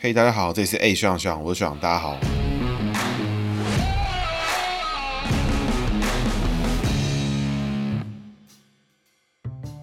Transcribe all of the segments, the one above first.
嘿，大家好，这里是 A 学长学长，我是学长，大家好。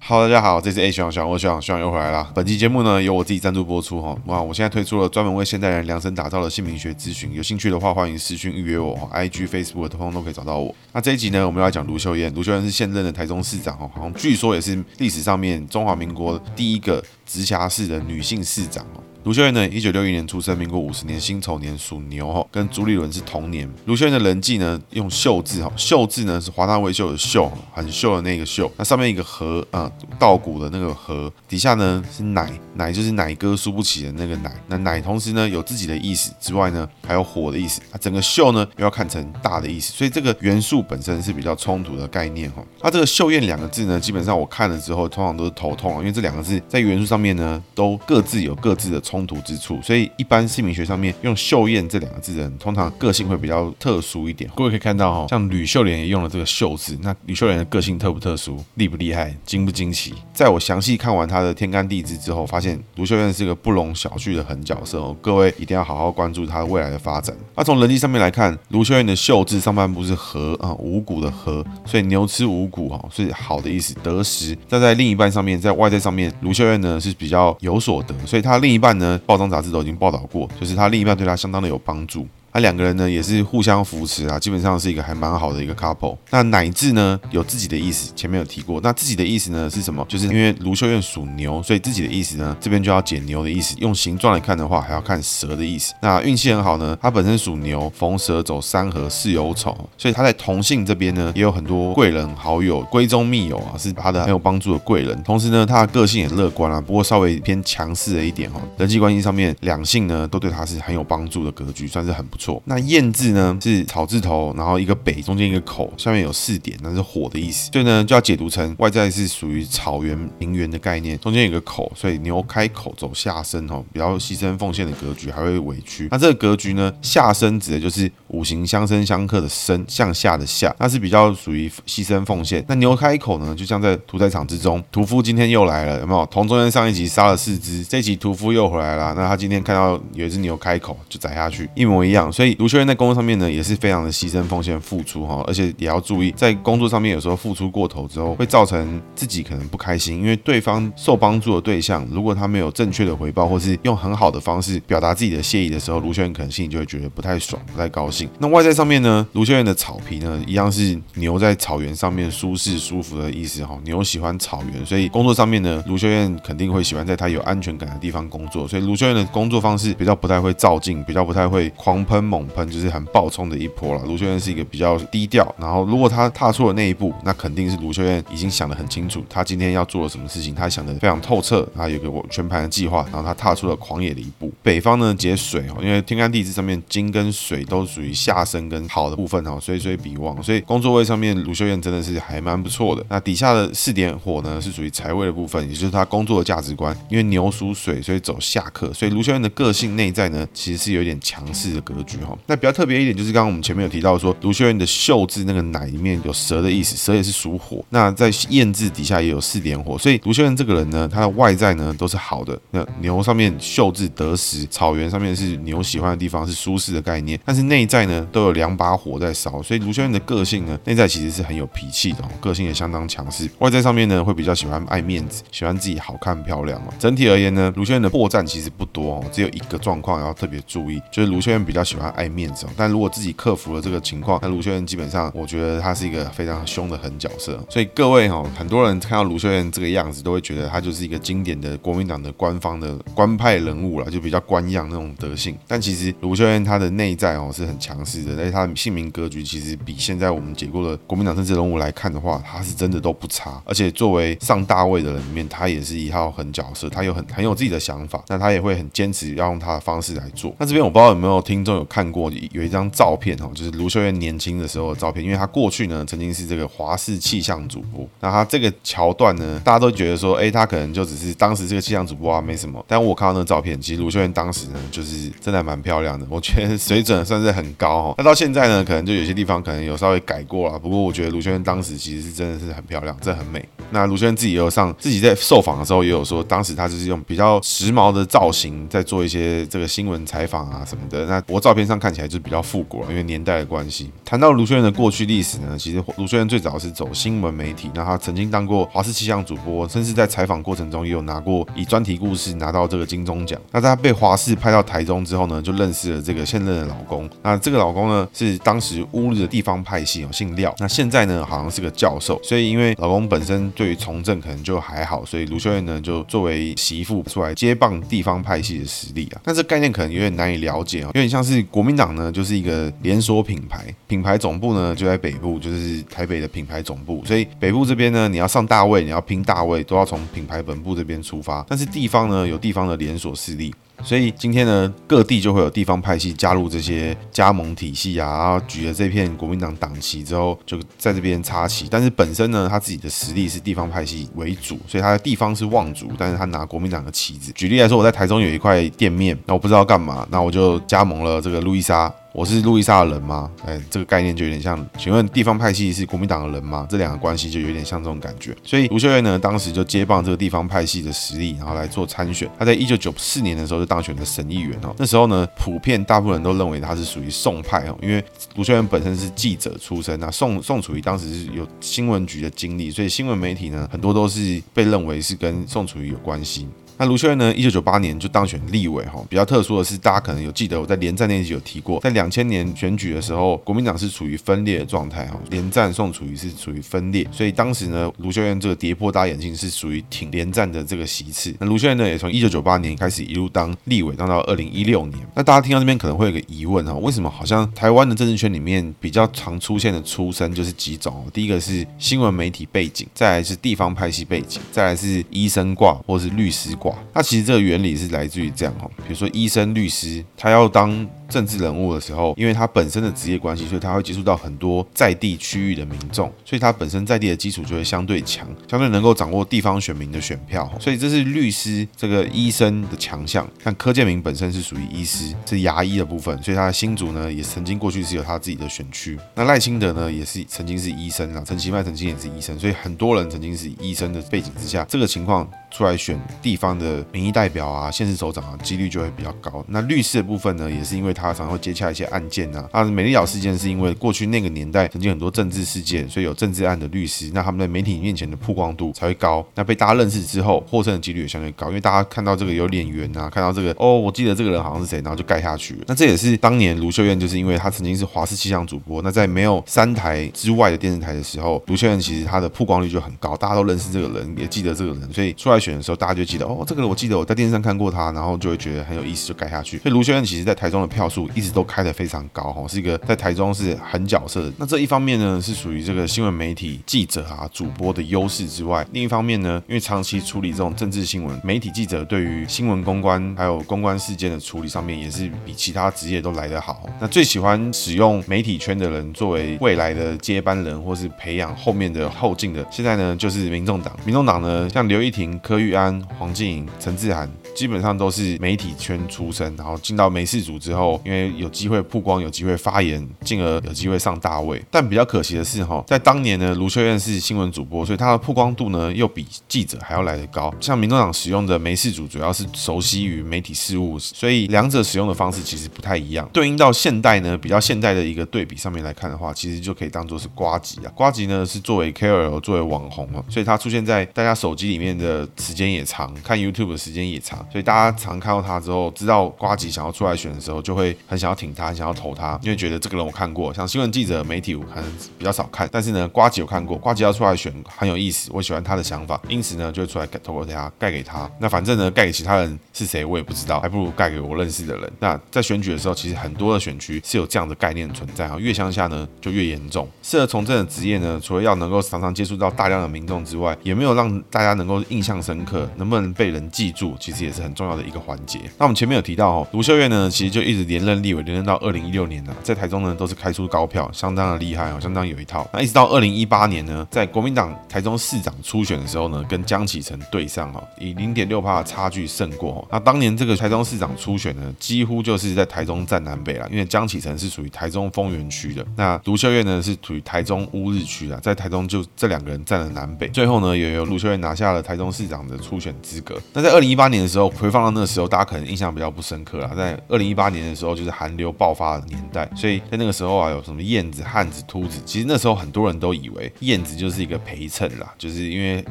Hello，大家好，这是 A 学长学长，我是学长学长又回来了。本期节目呢，由我自己赞助播出哈。哇，我现在推出了专门为现代人量身打造的姓名学咨询，有兴趣的话，欢迎私讯预约我，IG、Facebook 通通都可以找到我。那这一集呢，我们要讲卢秀燕，卢秀燕是现任的台中市长哦，好像据说也是历史上面中华民国第一个直辖市的女性市长哦。卢秀燕呢，一九六一年出生，民国五十年辛丑年属牛哈，跟朱立伦是同年。卢秀燕的人际呢，用秀字哈，秀字呢是华大威秀的秀，很秀的那个秀。那上面一个禾啊，稻谷的那个禾，底下呢是奶，奶就是奶哥输不起的那个奶。那奶同时呢有自己的意思之外呢，还有火的意思。它整个秀呢又要看成大的意思，所以这个元素本身是比较冲突的概念哈。它这个秀燕两个字呢，基本上我看了之后，通常都是头痛，因为这两个字在元素上上面呢，都各自有各自的冲。突之处，所以一般姓名学上面用秀燕这两个字的人，通常个性会比较特殊一点。各位可以看到哈，像吕秀莲也用了这个秀字，那吕秀莲的个性特不特殊，厉不厉害，惊不惊奇？在我详细看完他的天干地支之后，发现卢秀燕是个不容小觑的狠角色哦。各位一定要好好关注他未来的发展。那从人际上面来看，卢秀燕的秀字上半部是禾啊，五谷的禾，所以牛吃五谷哈，是好的意思，得食。但在另一半上面，在外在上面，卢秀燕呢是是比较有所得，所以他另一半呢。报章杂志都已经报道过，就是他另一半对他相当的有帮助。那两个人呢，也是互相扶持啊，基本上是一个还蛮好的一个 couple。那乃字呢，有自己的意思，前面有提过。那自己的意思呢是什么？就是因为卢秀燕属牛，所以自己的意思呢，这边就要解牛的意思。用形状来看的话，还要看蛇的意思。那运气很好呢，他本身属牛，逢蛇走三合，巳酉丑，所以他在同性这边呢，也有很多贵人好友、闺中密友啊，是他的很有帮助的贵人。同时呢，他的个性也乐观啊，不过稍微偏强势了一点哈。人际关系上面，两性呢都对他是很有帮助的格局，算是很不错。那燕字呢是草字头，然后一个北，中间一个口，下面有四点，那是火的意思。所以呢就要解读成外在是属于草原平原的概念，中间有个口，所以牛开口走下身哦，比较牺牲奉献的格局，还会委屈。那这个格局呢，下身指的就是五行相生相克的生，向下的下，那是比较属于牺牲奉献。那牛开口呢，就像在屠宰场之中，屠夫今天又来了，有没有？同中间上一集杀了四只，这一集屠夫又回来了，那他今天看到有一只牛开口，就宰下去，一模一样。所以卢秀燕在工作上面呢，也是非常的牺牲奉献、付出哈，而且也要注意，在工作上面有时候付出过头之后，会造成自己可能不开心，因为对方受帮助的对象，如果他没有正确的回报，或是用很好的方式表达自己的谢意的时候，卢秀燕可能心里就会觉得不太爽、不太高兴。那外在上面呢，卢秀燕的草皮呢，一样是牛在草原上面舒适舒服的意思哈。牛喜欢草原，所以工作上面呢，卢秀燕肯定会喜欢在他有安全感的地方工作。所以卢秀燕的工作方式比较不太会照镜，比较不太会狂喷猛喷，就是很。暴冲的一波了。卢秀燕是一个比较低调，然后如果他踏出了那一步，那肯定是卢秀燕已经想得很清楚，他今天要做了什么事情，他想得非常透彻，他有个全盘的计划，然后他踏出了狂野的一步。北方呢，解水哦，因为天干地支上面金跟水都属于下生跟好的部分哦，水水比旺，所以工作位上面卢秀燕真的是还蛮不错的。那底下的四点火呢，是属于财位的部分，也就是他工作的价值观。因为牛属水，所以走下克，所以卢秀燕的个性内在呢，其实是有点强势的格局哈。那比较特别。一点就是刚刚我们前面有提到说，卢秀燕的秀字那个奶里面有蛇的意思，蛇也是属火。那在燕字底下也有四点火，所以卢秀燕这个人呢，他的外在呢都是好的。那牛上面秀字得时，草原上面是牛喜欢的地方，是舒适的概念。但是内在呢都有两把火在烧，所以卢秀燕的个性呢，内在其实是很有脾气的，个性也相当强势。外在上面呢会比较喜欢爱面子，喜欢自己好看漂亮哦。整体而言呢，卢秀燕的破绽其实不多哦，只有一个状况要特别注意，就是卢秀燕比较喜爱面子，哦但如果自己克服了这个情况，那卢秀燕基本上，我觉得他是一个非常凶的狠角色。所以各位哈，很多人看到卢秀燕这个样子，都会觉得他就是一个经典的国民党的官方的官派人物了，就比较官样那种德性。但其实卢秀燕她的内在哦是很强势的，而且她的姓名格局其实比现在我们解过的国民党政治人物来看的话，他是真的都不差。而且作为上大位的人里面，他也是一号狠角色，他有很很有自己的想法，那他也会很坚持要用他的方式来做。那这边我不知道有没有听众有看过有一张照片哦，就是卢秀燕年轻的时候的照片，因为她过去呢曾经是这个华视气象主播。那她这个桥段呢，大家都觉得说，哎，她可能就只是当时这个气象主播啊，没什么。但我看到那照片，其实卢秀燕当时呢，就是真的蛮漂亮的，我觉得水准算是很高哦。那到现在呢，可能就有些地方可能有稍微改过了，不过我觉得卢秀燕当时其实是真的是很漂亮，真的很美。那卢秀燕自己也有上，自己在受访的时候也有说，当时她就是用比较时髦的造型在做一些这个新闻采访啊什么的。那我照片上看起来就比较复古了，因为年代的关系。谈到卢秀燕的过去历史呢，其实卢秀燕最早是走新闻媒体，那她曾经当过华视气象主播，甚至在采访过程中也有拿过以专题故事拿到这个金钟奖。那她被华视派到台中之后呢，就认识了这个现任的老公。那这个老公呢，是当时乌日的地方派系哦，姓廖。那现在呢，好像是个教授。所以因为老公本身对于从政可能就还好，所以卢秀燕呢就作为媳妇出来接棒地方派系的实力啊。但这概念可能有点难以了解啊，有点像是国民党呢就是一个连锁品牌，品牌总部呢就在北部，就是台北的品牌总部。所以北部这边呢，你要上大位，你要拼大位，都要从品牌本部这边出发。但是地方呢，有地方的连锁势力。所以今天呢，各地就会有地方派系加入这些加盟体系啊，然后举了这片国民党党旗之后，就在这边插旗。但是本身呢，他自己的实力是地方派系为主，所以他的地方是望族，但是他拿国民党的旗子。举例来说，我在台中有一块店面，那我不知道干嘛，那我就加盟了这个路易莎。我是路易莎的人吗？哎，这个概念就有点像。请问地方派系是国民党的人吗？这两个关系就有点像这种感觉。所以卢秀燕呢，当时就接棒这个地方派系的实力，然后来做参选。他在一九九四年的时候就当选了省议员哦。那时候呢，普遍大部分人都认为他是属于宋派哦，因为卢秀燕本身是记者出身，那宋宋楚瑜当时是有新闻局的经历，所以新闻媒体呢，很多都是被认为是跟宋楚瑜有关系。那卢秀燕呢？一九九八年就当选立委哈。比较特殊的是，大家可能有记得我在连战那集有提过，在两千年选举的时候，国民党是处于分裂的状态哈。连战宋楚瑜是处于分裂，所以当时呢，卢秀燕这个跌破大眼镜是属于挺连战的这个席次。那卢秀燕呢，也从一九九八年开始一路当立委，当到二零一六年。那大家听到这边可能会有个疑问哈，为什么好像台湾的政治圈里面比较常出现的出身就是几种？第一个是新闻媒体背景，再来是地方派系背景，再来是医生挂或是律师挂。那其实这个原理是来自于这样哈，比如说医生、律师，他要当。政治人物的时候，因为他本身的职业关系，所以他会接触到很多在地区域的民众，所以他本身在地的基础就会相对强，相对能够掌握地方选民的选票。所以这是律师这个医生的强项。像柯建铭本身是属于医师，是牙医的部分，所以他的新竹呢也曾经过去是有他自己的选区。那赖清德呢也是曾经是医生啊，陈其迈曾经也是医生，所以很多人曾经是医生的背景之下，这个情况出来选地方的民意代表啊、县市首长啊，几率就会比较高。那律师的部分呢，也是因为他常会接洽一些案件啊。啊，美丽岛事件是因为过去那个年代曾经很多政治事件，所以有政治案的律师，那他们在媒体面前的曝光度才会高。那被大家认识之后，获胜的几率也相对高，因为大家看到这个有脸缘啊，看到这个哦，我记得这个人好像是谁，然后就盖下去了。那这也是当年卢秀燕就是因为她曾经是华视气象主播，那在没有三台之外的电视台的时候，卢秀燕其实她的曝光率就很高，大家都认识这个人，也记得这个人，所以出来选的时候，大家就记得哦，这个人我记得我在电视上看过他，然后就会觉得很有意思，就盖下去。所以卢秀燕其实在台中的票数一直都开得非常高哈，是一个在台中是很角色。那这一方面呢，是属于这个新闻媒体记者啊、主播的优势之外，另一方面呢，因为长期处理这种政治新闻，媒体记者对于新闻公关还有公关事件的处理上面，也是比其他职业都来得好。那最喜欢使用媒体圈的人作为未来的接班人，或是培养后面的后进的，现在呢就是民众党。民众党呢，像刘义婷、柯玉安、黄静莹、陈志涵，基本上都是媒体圈出身，然后进到媒事组之后，因为有机会曝光，有机会发言，进而有机会上大位。但比较可惜的是，哈，在当年呢，卢秀燕是新闻主播，所以她的曝光度呢又比记者还要来得高。像民众党使用的媒事组，主要是熟悉于媒体事务，所以两者使用的方式其实不太一样。对应到现代呢，比较现代的一个对比上面来看的话，其实就可以当做是瓜吉啊。瓜吉呢是作为 KOL，作为网红啊，所以他出现在大家手机里面的时间也长，看 YouTube 的时间也长，所以大家常看到他之后，知道瓜吉想要出来选的时候，就会很想要挺他，很想要投他，因为觉得这个人我看过。像新闻记者、媒体我可能比较少看，但是呢，瓜吉有看过，瓜吉要出来选很有意思，我喜欢他的想法，因此呢，就会出来投给他，盖给他。那反正呢，盖给其他人是谁我也不知道，还不如盖给我认识的人。那在选举的时候，其实很多的选区是有这样的概念存在啊，越乡下呢就越严重。适合从政的职业呢，除了要能够常常接触到大量的民众之外，也没有让大家能够印象深刻，能不能被人记住，其实也是很重要的一个环节。那我们前面有提到哦，卢秀燕呢，其实就一直连连任立委，连任到二零一六年呢，在台中呢都是开出高票，相当的厉害哦，相当有一套。那一直到二零一八年呢，在国民党台中市长初选的时候呢，跟江启臣对上哈，以零点六趴的差距胜过。那当年这个台中市长初选呢，几乎就是在台中站南北啦，因为江启臣是属于台中丰原区的，那卢秀燕呢是属于台中乌日区的，在台中就这两个人占了南北。最后呢，也由卢秀燕拿下了台中市长的初选资格。那在二零一八年的时候，回放到那个时候，大家可能印象比较不深刻啦。在二零一八年的时候，就是寒流爆发的年代，所以在那个时候啊，有什么燕子、汉子、秃子，其实那时候很多人都以为燕子就是一个陪衬啦，就是因为。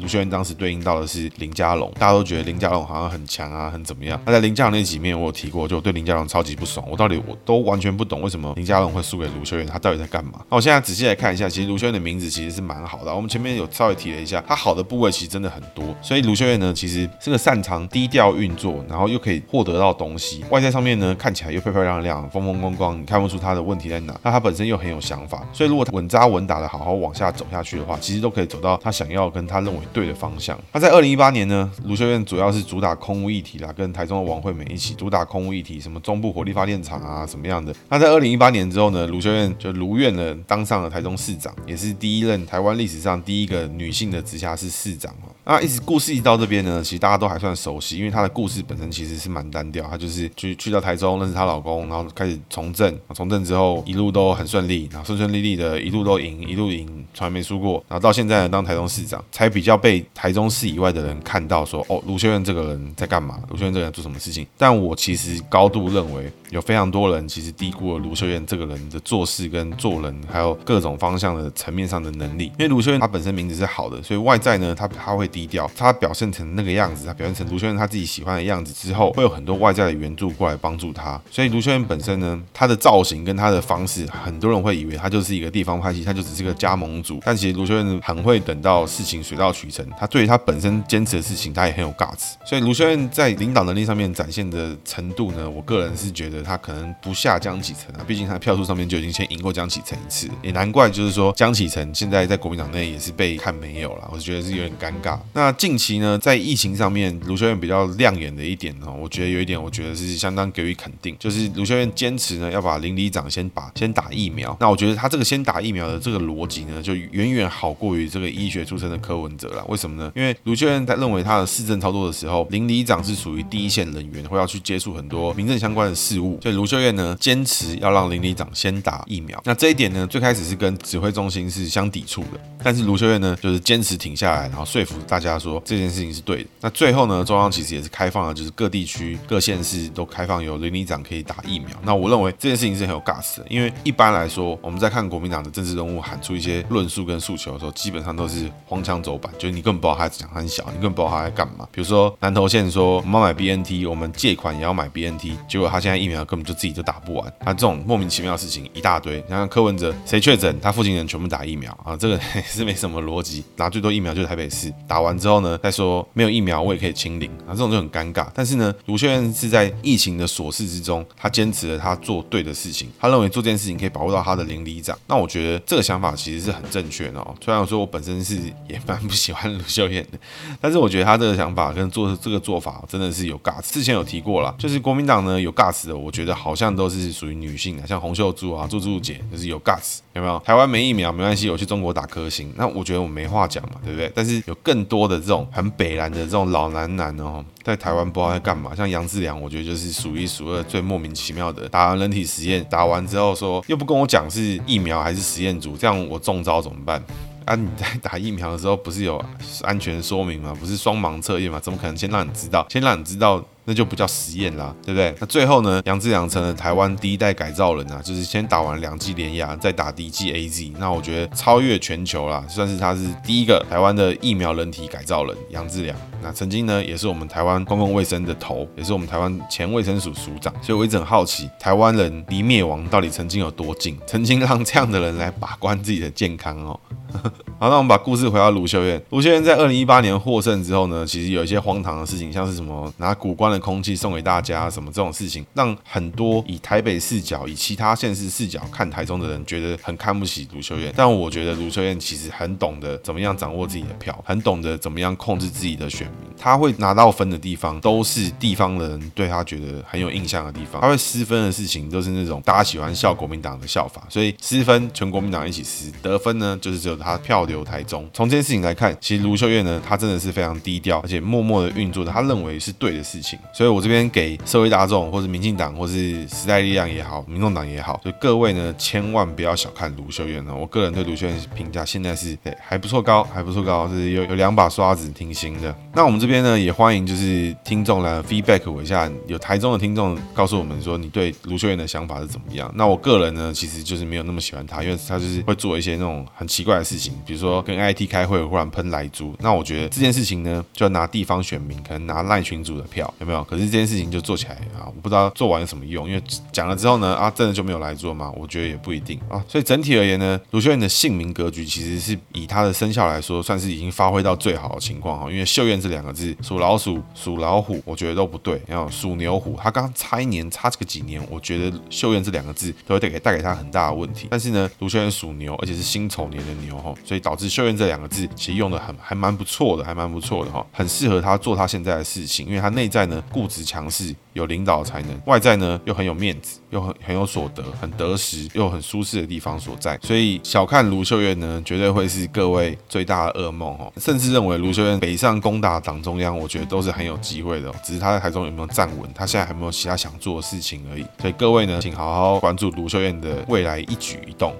卢秀燕当时对应到的是林家龙，大家都觉得林家龙好像很强啊，很怎么样？那在林家龙那几面我有提过，就我对林家龙超级不爽，我到底我都完全不懂为什么林家龙会输给卢秀燕，他到底在干嘛？那我现在仔细来看一下，其实卢秀燕的名字其实是蛮好的，我们前面有稍微提了一下，他好的部位其实真的很多，所以卢秀燕呢其实是个擅长低调运作，然后又可以获得到东西，外在上面呢看起来又漂漂亮亮、风风光光，你看不出他的问题在哪。那他本身又很有想法，所以如果他稳扎稳打的好好往下走下去的话，其实都可以走到他想要跟他认为对的方向。那在二零一八年呢，卢秀燕主要是主打空屋议题啦，跟台中的王惠美一起主打空屋议题，什么中部火力发电厂啊，什么样的。那在二零一八年之后呢，卢秀燕就如愿的当上了台中市长，也是第一任台湾历史上第一个女性的直辖市市长哦。那一直故事一到这边呢，其实大家都还算熟悉，因为她的故事本身其实是蛮单调，她就是去去到台中认识她老公，然后开始从政，从政之后一路都很顺利，然后顺顺利利的一路都赢，一路赢，从来没输过，然后到现在呢当台中市长，才比较被台中市以外的人看到说，哦，卢秀燕这个人在干嘛？卢秀燕这个人做什么事情？但我其实高度认为，有非常多人其实低估了卢秀燕这个人的做事跟做人，还有各种方向的层面上的能力。因为卢秀燕她本身名字是好的，所以外在呢，她她会。低调，他表现成那个样子，他表现成卢秀燕他自己喜欢的样子之后，会有很多外在的援助过来帮助他。所以卢秀燕本身呢，她的造型跟她的方式，很多人会以为她就是一个地方派系，她就只是个加盟主。但其实卢秀燕很会等到事情水到渠成，她对于他本身坚持的事情，他也很有 guts。所以卢修燕在领导能力上面展现的程度呢，我个人是觉得他可能不下江启臣啊，毕竟他票数上面就已经先赢过江启臣一次，也难怪就是说江启臣现在在国民党内也是被看没有了，我觉得是有点尴尬。那近期呢，在疫情上面，卢修燕比较亮眼的一点呢，我觉得有一点，我觉得是相当给予肯定，就是卢修燕坚持呢要把邻里长先把先打疫苗。那我觉得他这个先打疫苗的这个逻辑呢，就远远好过于这个医学出身的柯文哲为什么呢？因为卢秀燕在认为他的市政操作的时候，邻里长是属于第一线人员，会要去接触很多民政相关的事务，所以卢秀燕呢坚持要让邻里长先打疫苗。那这一点呢，最开始是跟指挥中心是相抵触的，但是卢秀燕呢就是坚持挺下来，然后说服大家说。这件事情是对的。那最后呢，中央其实也是开放了，就是各地区、各县市都开放有邻里长可以打疫苗。那我认为这件事情是很有 gas 的，因为一般来说，我们在看国民党的政治人物喊出一些论述跟诉求的时候，基本上都是荒腔走板，就是你根本不知道他讲很小，你根本不知道他在干嘛。比如说南投县说我们要买 BNT，我们借款也要买 BNT，结果他现在疫苗根本就自己都打不完。他这种莫名其妙的事情一大堆。你看柯文哲谁确诊，他附近人全部打疫苗啊，这个也是没什么逻辑。拿最多疫苗就是台北市，打完之后呢？再说没有疫苗，我也可以清零啊，这种就很尴尬。但是呢，卢秀燕是在疫情的琐事之中，他坚持了他做对的事情，他认为做这件事情可以保护到他的邻里长。那我觉得这个想法其实是很正确的哦。虽然说我本身是也蛮不喜喜欢卢秀燕的，但是我觉得他这个想法跟做这个做法真的是有尬。之前有提过了，就是国民党呢有 guts 的，我觉得好像都是属于女性的，像洪秀柱啊、柱柱姐就是有 guts，有没有？台湾没疫苗没关系，我去中国打科兴，那我觉得我没话讲嘛，对不对？但是有更多的这种。很北蓝的这种老男男哦，在台湾不知道在干嘛。像杨志良，我觉得就是数一数二最莫名其妙的。打完人体实验，打完之后说又不跟我讲是疫苗还是实验组，这样我中招怎么办？啊，你在打疫苗的时候不是有安全说明吗？不是双盲测验吗？怎么可能先让你知道？先让你知道。那就不叫实验啦，对不对？那最后呢，杨志良成了台湾第一代改造人啊，就是先打完两剂联亚，再打第一剂 AZ。那我觉得超越全球啦，算是他是第一个台湾的疫苗人体改造人杨志良。那曾经呢，也是我们台湾公共卫生的头，也是我们台湾前卫生署署长。所以我一直很好奇，台湾人离灭亡到底曾经有多近？曾经让这样的人来把关自己的健康哦。好，那我们把故事回到卢秀燕。卢秀燕在二零一八年获胜之后呢，其实有一些荒唐的事情，像是什么拿古关的。空气送给大家，什么这种事情，让很多以台北视角、以其他县市视角看台中的人觉得很看不起卢秀燕。但我觉得卢秀燕其实很懂得怎么样掌握自己的票，很懂得怎么样控制自己的选民。他会拿到分的地方，都是地方的人对他觉得很有印象的地方。他会失分的事情，都是那种大家喜欢笑国民党的笑法，所以失分全国民党一起失，得分呢就是只有他票留台中。从这件事情来看，其实卢秀燕呢，他真的是非常低调，而且默默的运作的他认为是对的事情。所以我这边给社会大众，或是民进党，或是时代力量也好，民众党也好，就各位呢，千万不要小看卢秀燕呢。我个人对卢秀燕评价现在是对还不错高，还不错高，是有有两把刷子，挺行的。那我们这边呢，也欢迎就是听众来 feedback 我一下，有台中的听众告诉我们说，你对卢秀燕的想法是怎么样？那我个人呢，其实就是没有那么喜欢他，因为他就是会做一些那种很奇怪的事情，比如说跟 IT 开会忽然喷莱猪。那我觉得这件事情呢，就要拿地方选民，可能拿赖群主的票，有没有？可是这件事情就做起来啊，我不知道做完有什么用，因为讲了之后呢，啊，真的就没有来做吗？我觉得也不一定啊。所以整体而言呢，卢秀燕的姓名格局其实是以他的生肖来说，算是已经发挥到最好的情况哈。因为秀燕这两个字，属老鼠、属老虎，我觉得都不对。然后属牛虎，他刚差一年，差这个几年，我觉得秀燕这两个字都会带给带给他很大的问题。但是呢，卢秀燕属牛，而且是辛丑年的牛哈，所以导致秀燕这两个字其实用的很还蛮不错的，还蛮不错的哈，很适合他做他现在的事情，因为他内在呢固执强势，有领导才能，外在呢又很有面子，又很很有所得，很得时又很舒适的地方所在。所以小看卢秀燕呢，绝对会是各位最大的噩梦哦。甚至认为卢秀燕北上攻打党中央，我觉得都是很有机会的，只是他在台中有没有站稳，他现在还没有其他想做的事情而已。所以各位呢，请好好关注卢秀燕的未来一举一动。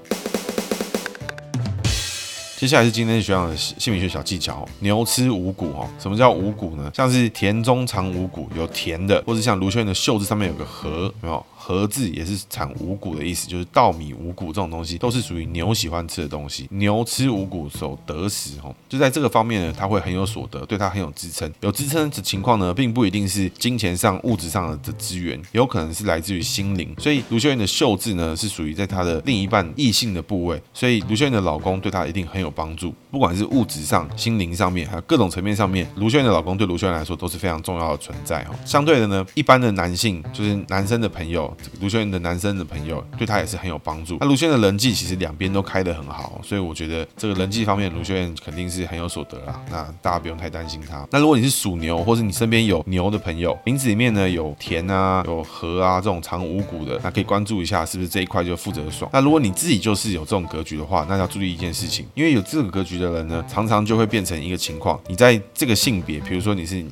接下来是今天学长的姓名学小技巧，牛吃五谷哦。什么叫五谷呢？像是田中藏五谷，有田的，或者像卢秀燕的袖子上面有个禾，有没有？禾字也是产五谷的意思，就是稻米、五谷这种东西都是属于牛喜欢吃的东西。牛吃五谷，守得食哦。就在这个方面呢，他会很有所得，对他很有支撑。有支撑的情况呢，并不一定是金钱上、物质上的资源，有可能是来自于心灵。所以卢秀燕的秀字呢，是属于在她的另一半异性的部位，所以卢秀燕的老公对她一定很有帮助，不管是物质上、心灵上面，还有各种层面上面，卢秀燕的老公对卢秀燕来说都是非常重要的存在哈。相对的呢，一般的男性就是男生的朋友。卢秀燕的男生的朋友对他也是很有帮助。那卢秀燕的人际其实两边都开得很好，所以我觉得这个人际方面，卢秀燕肯定是很有所得啦。那大家不用太担心他。那如果你是属牛，或是你身边有牛的朋友，名字里面呢有田啊、有禾啊这种藏五谷的，那可以关注一下是不是这一块就负责爽。那如果你自己就是有这种格局的话，那要注意一件事情，因为有这个格局的人呢，常常就会变成一个情况，你在这个性别，比如说你是。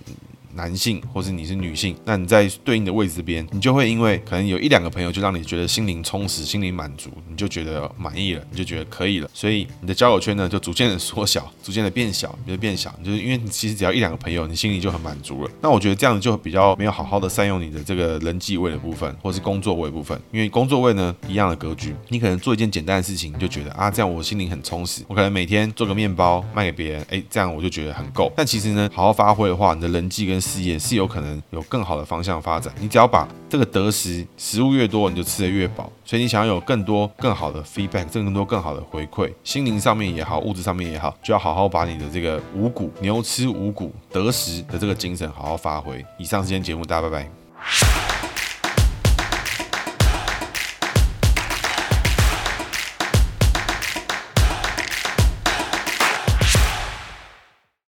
男性，或是你是女性，那你在对应的位置边，你就会因为可能有一两个朋友，就让你觉得心灵充实、心灵满足，你就觉得满意了，你就觉得可以了，所以你的交友圈呢，就逐渐的缩小，逐渐的变小，你就变小，就是因为你其实只要一两个朋友，你心里就很满足了。那我觉得这样子就比较没有好好的善用你的这个人际位的部分，或是工作位部分，因为工作位呢一样的格局，你可能做一件简单的事情，你就觉得啊，这样我心灵很充实，我可能每天做个面包卖给别人，哎，这样我就觉得很够。但其实呢，好好发挥的话，你的人际跟事业是有可能。有更好的方向发展，你只要把这个得食食物越多，你就吃得越饱。所以你想要有更多更好的 feedback，挣更多更好的回馈，心灵上面也好，物质上面也好，就要好好把你的这个五谷牛吃五谷得食的这个精神好好发挥。以上是今天节目，大家拜拜。